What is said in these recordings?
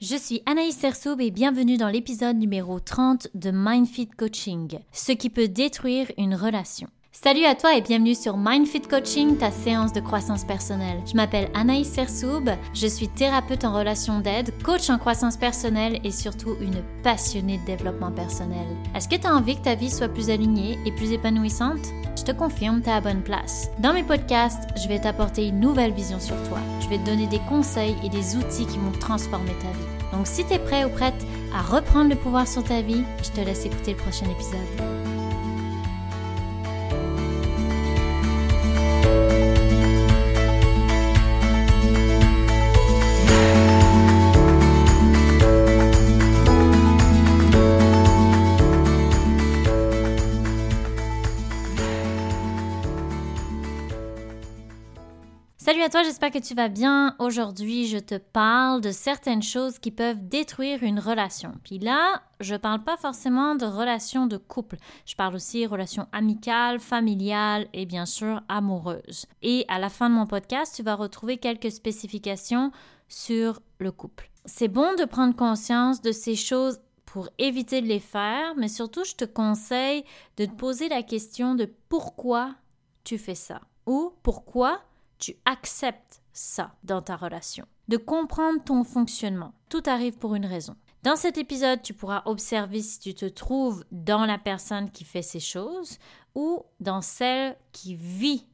Je suis Anaïs Sersoub et bienvenue dans l'épisode numéro 30 de MindFit Coaching, ce qui peut détruire une relation. Salut à toi et bienvenue sur MindFit Coaching, ta séance de croissance personnelle. Je m'appelle Anaïs Sersoub, je suis thérapeute en relation d'aide, coach en croissance personnelle et surtout une passionnée de développement personnel. Est-ce que tu as envie que ta vie soit plus alignée et plus épanouissante? Je te confirme, tu à bonne place. Dans mes podcasts, je vais t'apporter une nouvelle vision sur toi. Je vais te donner des conseils et des outils qui vont transformer ta vie. Donc si tu es prêt ou prête à reprendre le pouvoir sur ta vie, je te laisse écouter le prochain épisode. Salut à toi, j'espère que tu vas bien. Aujourd'hui, je te parle de certaines choses qui peuvent détruire une relation. Puis là, je parle pas forcément de relations de couple. Je parle aussi relations amicales, familiales et bien sûr amoureuses. Et à la fin de mon podcast, tu vas retrouver quelques spécifications sur le couple. C'est bon de prendre conscience de ces choses pour éviter de les faire, mais surtout, je te conseille de te poser la question de pourquoi tu fais ça ou pourquoi tu acceptes ça dans ta relation, de comprendre ton fonctionnement. Tout arrive pour une raison. Dans cet épisode, tu pourras observer si tu te trouves dans la personne qui fait ces choses ou dans celle qui vit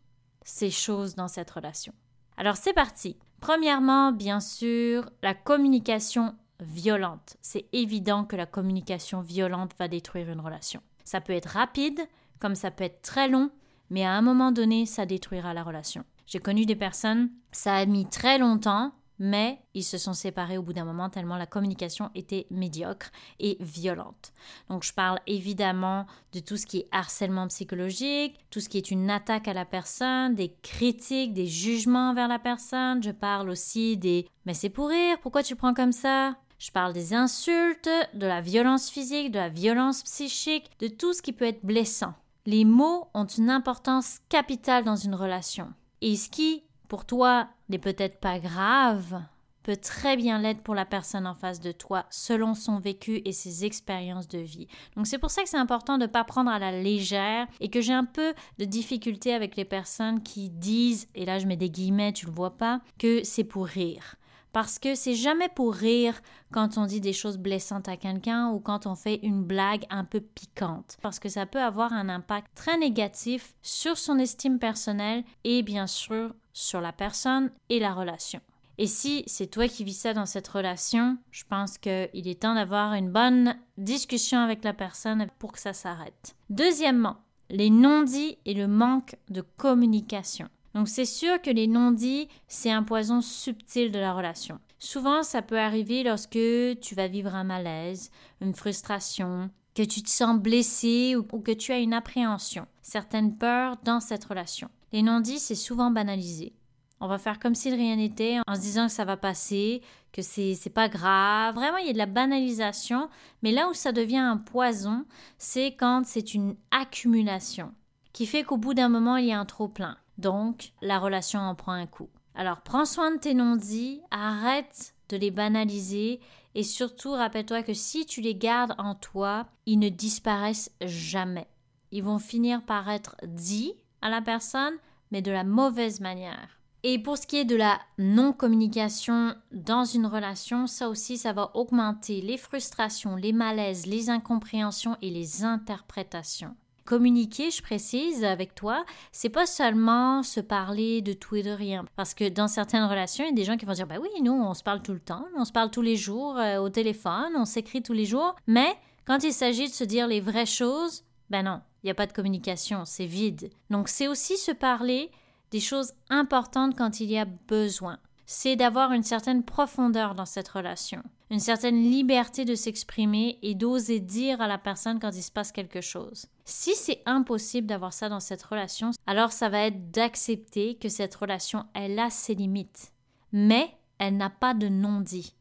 ces choses dans cette relation. Alors c'est parti. Premièrement, bien sûr, la communication violente. C'est évident que la communication violente va détruire une relation. Ça peut être rapide, comme ça peut être très long, mais à un moment donné, ça détruira la relation. J'ai connu des personnes, ça a mis très longtemps, mais ils se sont séparés au bout d'un moment tellement la communication était médiocre et violente. Donc je parle évidemment de tout ce qui est harcèlement psychologique, tout ce qui est une attaque à la personne, des critiques, des jugements envers la personne. Je parle aussi des mais c'est pour rire, pourquoi tu prends comme ça? Je parle des insultes, de la violence physique, de la violence psychique, de tout ce qui peut être blessant. Les mots ont une importance capitale dans une relation. Et ce qui, pour toi, n'est peut-être pas grave, peut très bien l'être pour la personne en face de toi, selon son vécu et ses expériences de vie. Donc c'est pour ça que c'est important de ne pas prendre à la légère et que j'ai un peu de difficulté avec les personnes qui disent, et là je mets des guillemets, tu le vois pas, que c'est pour rire parce que c'est jamais pour rire quand on dit des choses blessantes à quelqu'un ou quand on fait une blague un peu piquante, parce que ça peut avoir un impact très négatif sur son estime personnelle et bien sûr sur la personne et la relation. Et si c'est toi qui vis ça dans cette relation, je pense qu'il est temps d'avoir une bonne discussion avec la personne pour que ça s'arrête. Deuxièmement, les non-dits et le manque de communication. Donc c'est sûr que les non-dits, c'est un poison subtil de la relation. Souvent, ça peut arriver lorsque tu vas vivre un malaise, une frustration, que tu te sens blessé ou, que tu as une appréhension, certaines peurs dans cette relation. Les non-dits, c'est souvent banalisé. On va faire comme si rien n'était en se disant que ça va passer, que c'est pas grave. Vraiment, il y a de la banalisation. Mais là où ça devient un poison, c'est quand c'est une accumulation qui fait qu'au bout d'un moment, il y a un trop-plein. Donc, la relation en prend un coup. Alors, prends soin de tes non-dits, arrête de les banaliser et surtout rappelle-toi que si tu les gardes en toi, ils ne disparaissent jamais. Ils vont finir par être dits à la personne, mais de la mauvaise manière. Et pour ce qui est de la non-communication dans une relation, ça aussi, ça va augmenter les frustrations, les malaises, les incompréhensions et les interprétations communiquer, je précise, avec toi, c'est pas seulement se parler de tout et de rien. Parce que dans certaines relations, il y a des gens qui vont dire, bah oui, nous, on se parle tout le temps, on se parle tous les jours euh, au téléphone, on s'écrit tous les jours, mais quand il s'agit de se dire les vraies choses, ben non, il n'y a pas de communication, c'est vide. Donc c'est aussi se parler des choses importantes quand il y a besoin c'est d'avoir une certaine profondeur dans cette relation, une certaine liberté de s'exprimer et d'oser dire à la personne quand il se passe quelque chose. Si c'est impossible d'avoir ça dans cette relation, alors ça va être d'accepter que cette relation, elle a ses limites, mais elle n'a pas de non-dit.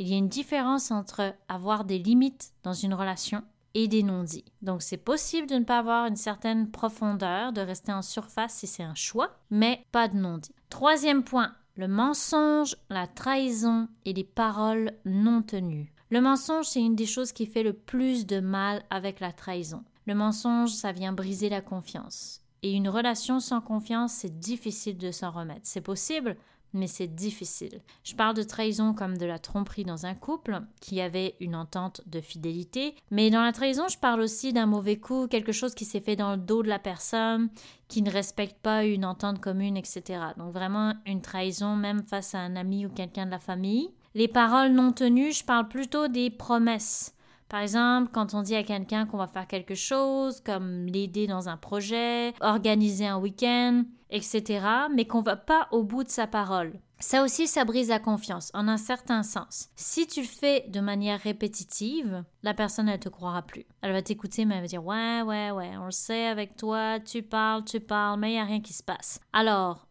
Il y a une différence entre avoir des limites dans une relation et des non-dits. Donc c'est possible de ne pas avoir une certaine profondeur, de rester en surface si c'est un choix, mais pas de non-dit. Troisième point, le mensonge, la trahison et les paroles non tenues. Le mensonge, c'est une des choses qui fait le plus de mal avec la trahison. Le mensonge, ça vient briser la confiance. Et une relation sans confiance, c'est difficile de s'en remettre. C'est possible, mais c'est difficile. Je parle de trahison comme de la tromperie dans un couple qui avait une entente de fidélité, mais dans la trahison, je parle aussi d'un mauvais coup, quelque chose qui s'est fait dans le dos de la personne, qui ne respecte pas une entente commune, etc. Donc vraiment une trahison même face à un ami ou quelqu'un de la famille. Les paroles non tenues, je parle plutôt des promesses. Par exemple, quand on dit à quelqu'un qu'on va faire quelque chose, comme l'aider dans un projet, organiser un week-end, etc., mais qu'on va pas au bout de sa parole. Ça aussi, ça brise la confiance, en un certain sens. Si tu le fais de manière répétitive, la personne ne te croira plus. Elle va t'écouter, mais elle va dire Ouais, ouais, ouais, on le sait avec toi, tu parles, tu parles, mais il n'y a rien qui se passe. Alors,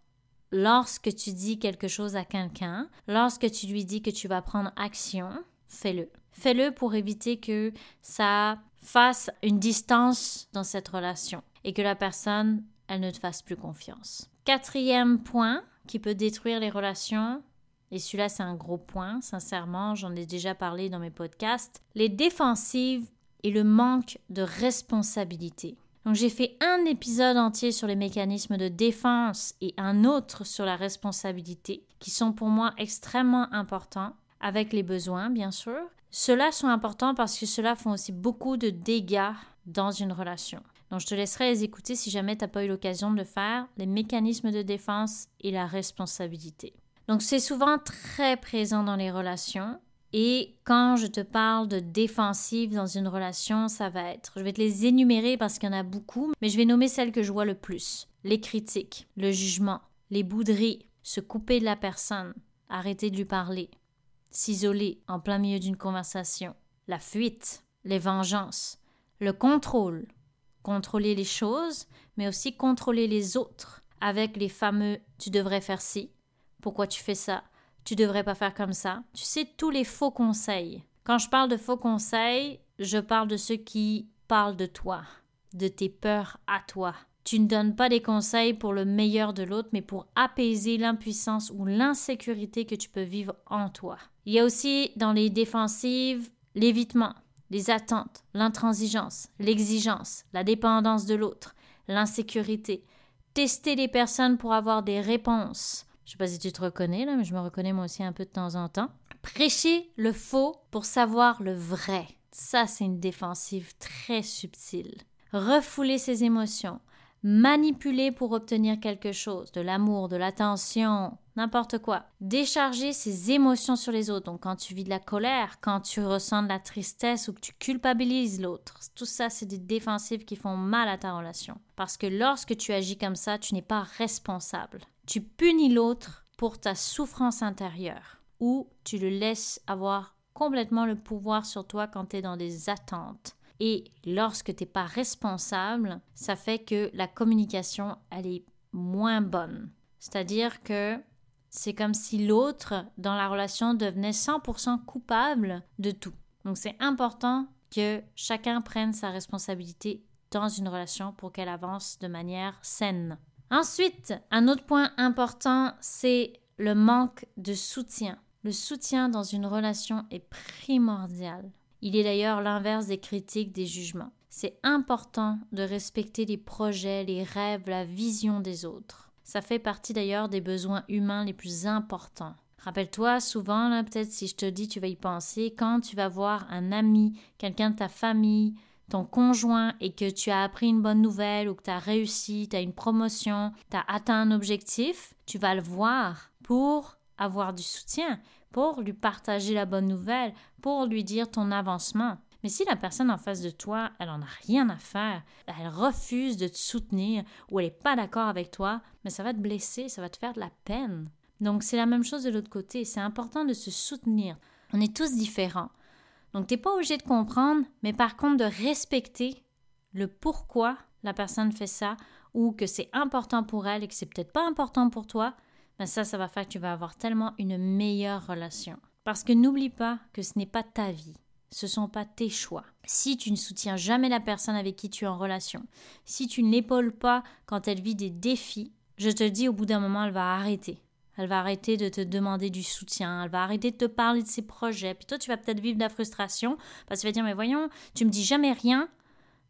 lorsque tu dis quelque chose à quelqu'un, lorsque tu lui dis que tu vas prendre action, fais-le. Fais-le pour éviter que ça fasse une distance dans cette relation et que la personne, elle ne te fasse plus confiance. Quatrième point qui peut détruire les relations, et celui-là c'est un gros point, sincèrement, j'en ai déjà parlé dans mes podcasts, les défensives et le manque de responsabilité. Donc j'ai fait un épisode entier sur les mécanismes de défense et un autre sur la responsabilité, qui sont pour moi extrêmement importants, avec les besoins bien sûr. Ceux-là sont importants parce que ceux-là font aussi beaucoup de dégâts dans une relation. Donc, je te laisserai les écouter si jamais tu n'as pas eu l'occasion de le faire, les mécanismes de défense et la responsabilité. Donc, c'est souvent très présent dans les relations. Et quand je te parle de défensive dans une relation, ça va être, je vais te les énumérer parce qu'il y en a beaucoup, mais je vais nommer celles que je vois le plus. Les critiques, le jugement, les bouderies, se couper de la personne, arrêter de lui parler, s'isoler en plein milieu d'une conversation, la fuite, les vengeances, le contrôle, contrôler les choses, mais aussi contrôler les autres avec les fameux tu devrais faire ci, pourquoi tu fais ça, tu devrais pas faire comme ça. Tu sais, tous les faux conseils. Quand je parle de faux conseils, je parle de ceux qui parlent de toi, de tes peurs à toi, tu ne donnes pas des conseils pour le meilleur de l'autre, mais pour apaiser l'impuissance ou l'insécurité que tu peux vivre en toi. Il y a aussi dans les défensives l'évitement, les attentes, l'intransigeance, l'exigence, la dépendance de l'autre, l'insécurité, tester les personnes pour avoir des réponses. Je sais pas si tu te reconnais là, mais je me reconnais moi aussi un peu de temps en temps. Prêcher le faux pour savoir le vrai. Ça, c'est une défensive très subtile. Refouler ses émotions, manipuler pour obtenir quelque chose, de l'amour, de l'attention, n'importe quoi. Décharger ses émotions sur les autres. Donc quand tu vis de la colère, quand tu ressens de la tristesse ou que tu culpabilises l'autre, tout ça c'est des défensives qui font mal à ta relation. Parce que lorsque tu agis comme ça, tu n'es pas responsable. Tu punis l'autre pour ta souffrance intérieure ou tu le laisses avoir complètement le pouvoir sur toi quand tu es dans des attentes et lorsque tu n'es pas responsable, ça fait que la communication, elle est moins bonne. C'est-à-dire que c'est comme si l'autre dans la relation devenait 100% coupable de tout. Donc c'est important que chacun prenne sa responsabilité dans une relation pour qu'elle avance de manière saine. Ensuite, un autre point important, c'est le manque de soutien. Le soutien dans une relation est primordial. Il est d'ailleurs l'inverse des critiques, des jugements. C'est important de respecter les projets, les rêves, la vision des autres. Ça fait partie d'ailleurs des besoins humains les plus importants. Rappelle-toi, souvent, peut-être si je te dis, tu vas y penser, quand tu vas voir un ami, quelqu'un de ta famille, ton conjoint et que tu as appris une bonne nouvelle ou que tu as réussi, tu as une promotion, tu as atteint un objectif, tu vas le voir pour avoir du soutien, pour lui partager la bonne nouvelle, pour lui dire ton avancement. Mais si la personne en face de toi, elle n'en a rien à faire, elle refuse de te soutenir ou elle n'est pas d'accord avec toi, mais ça va te blesser, ça va te faire de la peine. Donc c'est la même chose de l'autre côté, c'est important de se soutenir. On est tous différents. Donc tu n'es pas obligé de comprendre, mais par contre de respecter le pourquoi la personne fait ça ou que c'est important pour elle et que c'est peut-être pas important pour toi, mais ça, ça va faire que tu vas avoir tellement une meilleure relation. Parce que n'oublie pas que ce n'est pas ta vie, ce sont pas tes choix. Si tu ne soutiens jamais la personne avec qui tu es en relation, si tu ne l'épaules pas quand elle vit des défis, je te dis au bout d'un moment, elle va arrêter. Elle va arrêter de te demander du soutien. Elle va arrêter de te parler de ses projets. Puis toi, tu vas peut-être vivre de la frustration parce que tu vas dire, mais voyons, tu me dis jamais rien.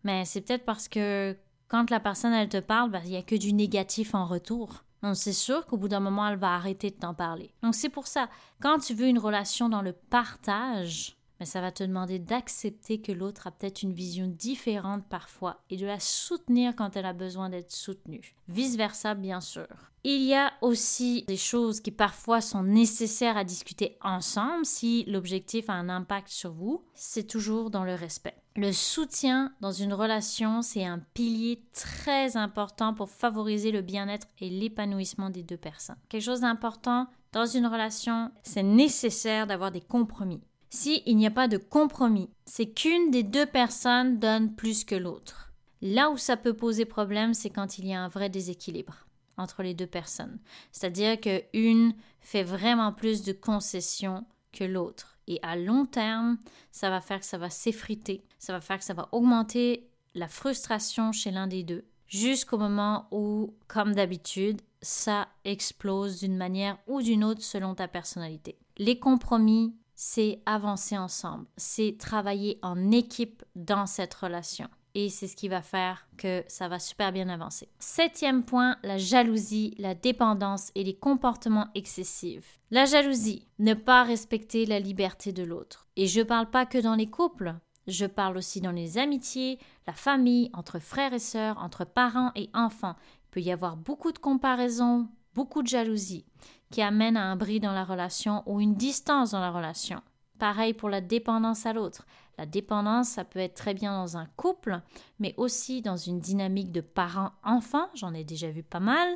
Mais c'est peut-être parce que quand la personne, elle te parle, ben, il n'y a que du négatif en retour. Donc, c'est sûr qu'au bout d'un moment, elle va arrêter de t'en parler. Donc, c'est pour ça, quand tu veux une relation dans le partage, mais ça va te demander d'accepter que l'autre a peut-être une vision différente parfois et de la soutenir quand elle a besoin d'être soutenue. Vice-versa, bien sûr. Il y a aussi des choses qui parfois sont nécessaires à discuter ensemble si l'objectif a un impact sur vous. C'est toujours dans le respect. Le soutien dans une relation, c'est un pilier très important pour favoriser le bien-être et l'épanouissement des deux personnes. Quelque chose d'important dans une relation, c'est nécessaire d'avoir des compromis. S'il n'y a pas de compromis, c'est qu'une des deux personnes donne plus que l'autre. Là où ça peut poser problème, c'est quand il y a un vrai déséquilibre entre les deux personnes. C'est-à-dire qu'une fait vraiment plus de concessions que l'autre. Et à long terme, ça va faire que ça va s'effriter, ça va faire que ça va augmenter la frustration chez l'un des deux, jusqu'au moment où, comme d'habitude, ça explose d'une manière ou d'une autre selon ta personnalité. Les compromis, c'est avancer ensemble, c'est travailler en équipe dans cette relation. Et c'est ce qui va faire que ça va super bien avancer. Septième point, la jalousie, la dépendance et les comportements excessifs. La jalousie, ne pas respecter la liberté de l'autre. Et je ne parle pas que dans les couples, je parle aussi dans les amitiés, la famille, entre frères et sœurs, entre parents et enfants. Il peut y avoir beaucoup de comparaisons, beaucoup de jalousie qui amène à un bris dans la relation ou une distance dans la relation. Pareil pour la dépendance à l'autre. La dépendance, ça peut être très bien dans un couple, mais aussi dans une dynamique de parent-enfant, j'en ai déjà vu pas mal,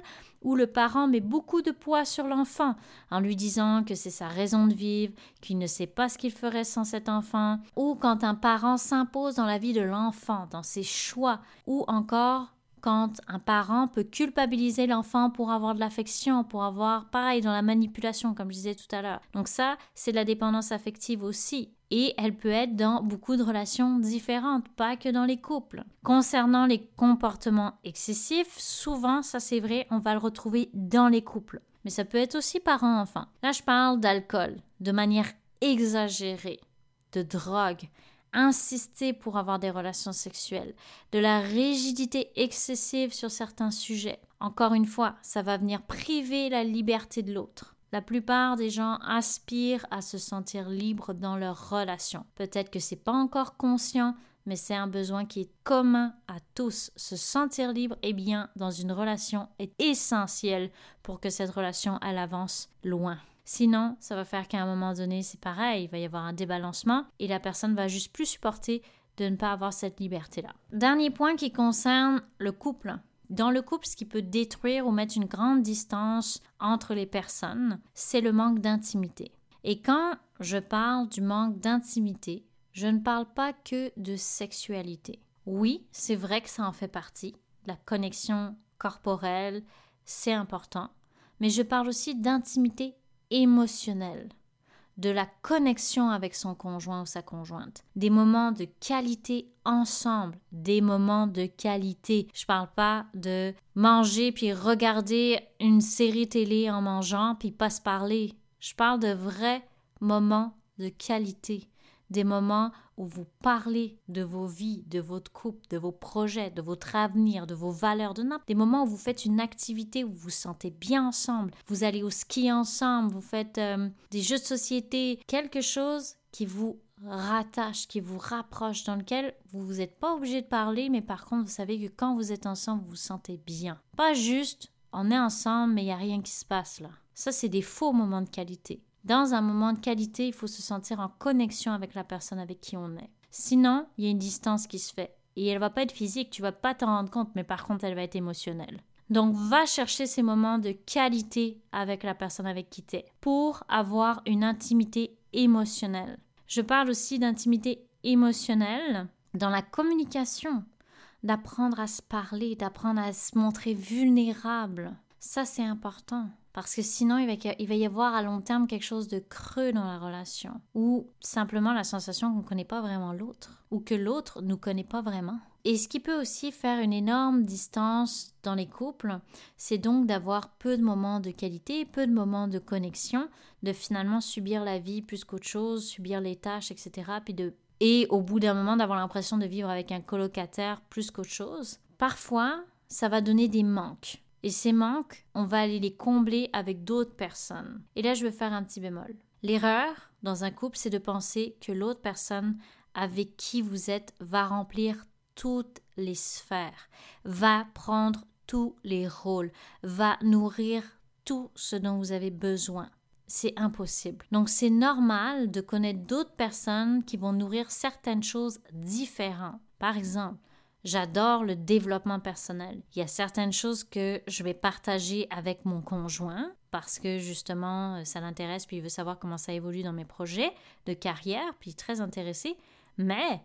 où le parent met beaucoup de poids sur l'enfant en lui disant que c'est sa raison de vivre, qu'il ne sait pas ce qu'il ferait sans cet enfant, ou quand un parent s'impose dans la vie de l'enfant, dans ses choix, ou encore quand un parent peut culpabiliser l'enfant pour avoir de l'affection, pour avoir, pareil, dans la manipulation, comme je disais tout à l'heure. Donc ça, c'est de la dépendance affective aussi. Et elle peut être dans beaucoup de relations différentes, pas que dans les couples. Concernant les comportements excessifs, souvent, ça c'est vrai, on va le retrouver dans les couples. Mais ça peut être aussi parent-enfant. Là, je parle d'alcool, de manière exagérée, de drogue, insister pour avoir des relations sexuelles, de la rigidité excessive sur certains sujets. Encore une fois, ça va venir priver la liberté de l'autre. La plupart des gens aspirent à se sentir libres dans leur relation. Peut-être que c'est pas encore conscient, mais c'est un besoin qui est commun à tous. Se sentir libre et bien dans une relation est essentiel pour que cette relation elle avance loin. Sinon, ça va faire qu'à un moment donné, c'est pareil, il va y avoir un débalancement et la personne va juste plus supporter de ne pas avoir cette liberté-là. Dernier point qui concerne le couple. Dans le couple, ce qui peut détruire ou mettre une grande distance entre les personnes, c'est le manque d'intimité. Et quand je parle du manque d'intimité, je ne parle pas que de sexualité. Oui, c'est vrai que ça en fait partie. La connexion corporelle, c'est important. Mais je parle aussi d'intimité émotionnel, de la connexion avec son conjoint ou sa conjointe, des moments de qualité ensemble, des moments de qualité. Je parle pas de manger puis regarder une série télé en mangeant puis pas se parler. Je parle de vrais moments de qualité des moments où vous parlez de vos vies, de votre couple, de vos projets, de votre avenir, de vos valeurs, de n'importe. Des moments où vous faites une activité où vous vous sentez bien ensemble. Vous allez au ski ensemble, vous faites euh, des jeux de société, quelque chose qui vous rattache, qui vous rapproche, dans lequel vous n'êtes pas obligé de parler, mais par contre, vous savez que quand vous êtes ensemble, vous vous sentez bien. Pas juste, on est ensemble, mais il n'y a rien qui se passe là. Ça, c'est des faux moments de qualité. Dans un moment de qualité, il faut se sentir en connexion avec la personne avec qui on est. Sinon, il y a une distance qui se fait. Et elle va pas être physique, tu vas pas t'en rendre compte, mais par contre, elle va être émotionnelle. Donc, va chercher ces moments de qualité avec la personne avec qui tu es pour avoir une intimité émotionnelle. Je parle aussi d'intimité émotionnelle dans la communication, d'apprendre à se parler, d'apprendre à se montrer vulnérable. Ça, c'est important. Parce que sinon, il va, y avoir à long terme quelque chose de creux dans la relation. Ou simplement la sensation qu'on ne connaît pas vraiment l'autre. Ou que l'autre ne nous connaît pas vraiment. Et ce qui peut aussi faire une énorme distance dans les couples, c'est donc d'avoir peu de moments de qualité, peu de moments de connexion, de finalement subir la vie plus qu'autre chose, subir les tâches, etc. Et au bout d'un moment, d'avoir l'impression de vivre avec un colocataire plus qu'autre chose. Parfois, ça va donner des manques. Et ces manques, on va aller les combler avec d'autres personnes. Et là, je veux faire un petit bémol. L'erreur dans un couple, c'est de penser que l'autre personne avec qui vous êtes va remplir toutes les sphères, va prendre tous les rôles, va nourrir tout ce dont vous avez besoin. C'est impossible. Donc c'est normal de connaître d'autres personnes qui vont nourrir certaines choses différentes. Par exemple, J'adore le développement personnel. Il y a certaines choses que je vais partager avec mon conjoint parce que justement euh, ça l'intéresse puis il veut savoir comment ça évolue dans mes projets de carrière puis très intéressé. Mais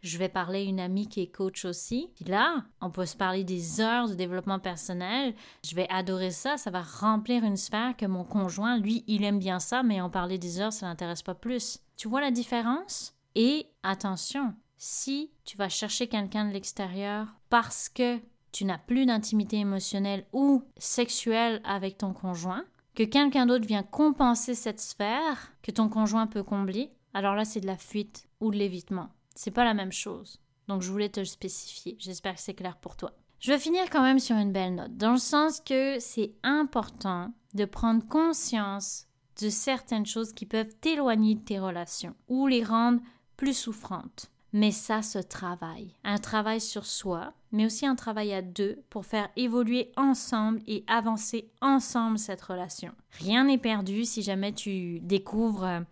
je vais parler à une amie qui est coach aussi. Puis là, on peut se parler des heures de développement personnel. Je vais adorer ça. Ça va remplir une sphère que mon conjoint, lui, il aime bien ça, mais en parler des heures, ça l'intéresse pas plus. Tu vois la différence? Et attention, si tu vas chercher quelqu'un de l'extérieur parce que tu n'as plus d'intimité émotionnelle ou sexuelle avec ton conjoint, que quelqu'un d'autre vient compenser cette sphère que ton conjoint peut combler, alors là c'est de la fuite ou de l'évitement. C'est pas la même chose. Donc je voulais te le spécifier. J'espère que c'est clair pour toi. Je vais finir quand même sur une belle note, dans le sens que c'est important de prendre conscience de certaines choses qui peuvent t'éloigner de tes relations ou les rendre plus souffrantes. Mais ça se travaille. Un travail sur soi, mais aussi un travail à deux pour faire évoluer ensemble et avancer ensemble cette relation. Rien n'est perdu si jamais tu découvres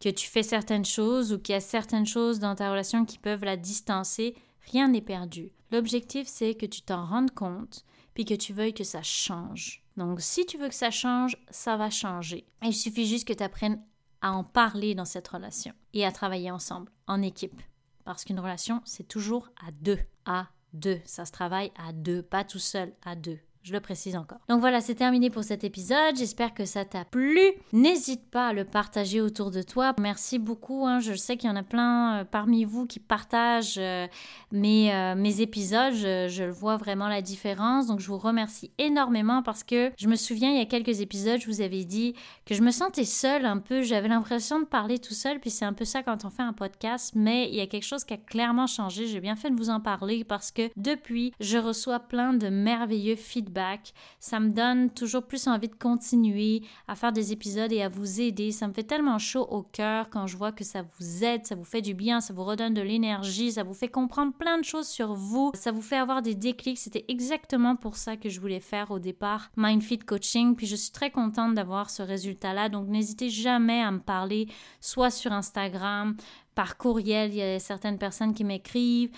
que tu fais certaines choses ou qu'il y a certaines choses dans ta relation qui peuvent la distancer. Rien n'est perdu. L'objectif, c'est que tu t'en rendes compte puis que tu veuilles que ça change. Donc, si tu veux que ça change, ça va changer. il suffit juste que tu apprennes à en parler dans cette relation et à travailler ensemble, en équipe. Parce qu'une relation, c'est toujours à deux. À deux. Ça se travaille à deux, pas tout seul, à deux. Je le précise encore. Donc voilà, c'est terminé pour cet épisode. J'espère que ça t'a plu. N'hésite pas à le partager autour de toi. Merci beaucoup. Hein. Je sais qu'il y en a plein euh, parmi vous qui partagent euh, mes, euh, mes épisodes. Je, je, le vois vraiment la différence. Donc je vous remercie énormément parce que je me souviens, il y a quelques épisodes, je vous avais dit que je me sentais seule un peu. J'avais l'impression de parler tout seul. Puis c'est un peu ça quand on fait un podcast. Mais il y a quelque chose qui a clairement changé. J'ai bien fait de vous en parler parce que depuis, je reçois plein de merveilleux feedbacks ça me donne toujours plus envie de continuer à faire des épisodes et à vous aider. Ça me fait tellement chaud au cœur quand je vois que ça vous aide, ça vous fait du bien, ça vous redonne de l'énergie, ça vous fait comprendre plein de choses sur vous, ça vous fait avoir des déclics. C'était exactement pour ça que je voulais faire au départ MindFit Coaching. Puis je suis très contente d'avoir ce résultat-là. Donc n'hésitez jamais à me parler, soit sur Instagram, par courriel, il y a certaines personnes qui m'écrivent,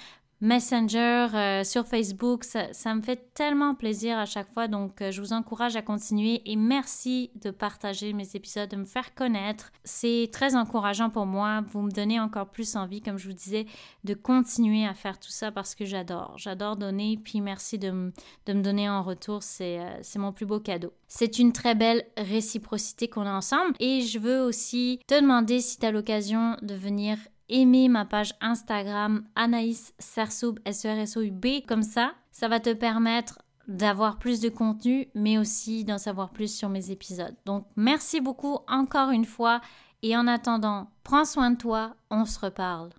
Messenger, euh, sur Facebook. Ça, me fait tellement plaisir à chaque fois. Donc, euh, je vous encourage à continuer et merci de partager mes épisodes, de me faire connaître. C'est très encourageant pour moi. Vous me donnez encore plus envie, comme je vous disais, de continuer à faire tout ça parce que j'adore. J'adore donner. Puis merci de, me donner en retour. Euh, c'est mon plus beau cadeau. C'est une très belle réciprocité qu'on a ensemble. Et je veux aussi te demander si tu as l'occasion de venir aimer ma page Instagram Anaïs Sersoub, S-E-R-S-O-U-B. Comme ça, ça va te permettre d'avoir plus de contenu, mais aussi d'en savoir plus sur mes épisodes. Donc, merci beaucoup encore une fois. Et en attendant, prends soin de toi, on se reparle.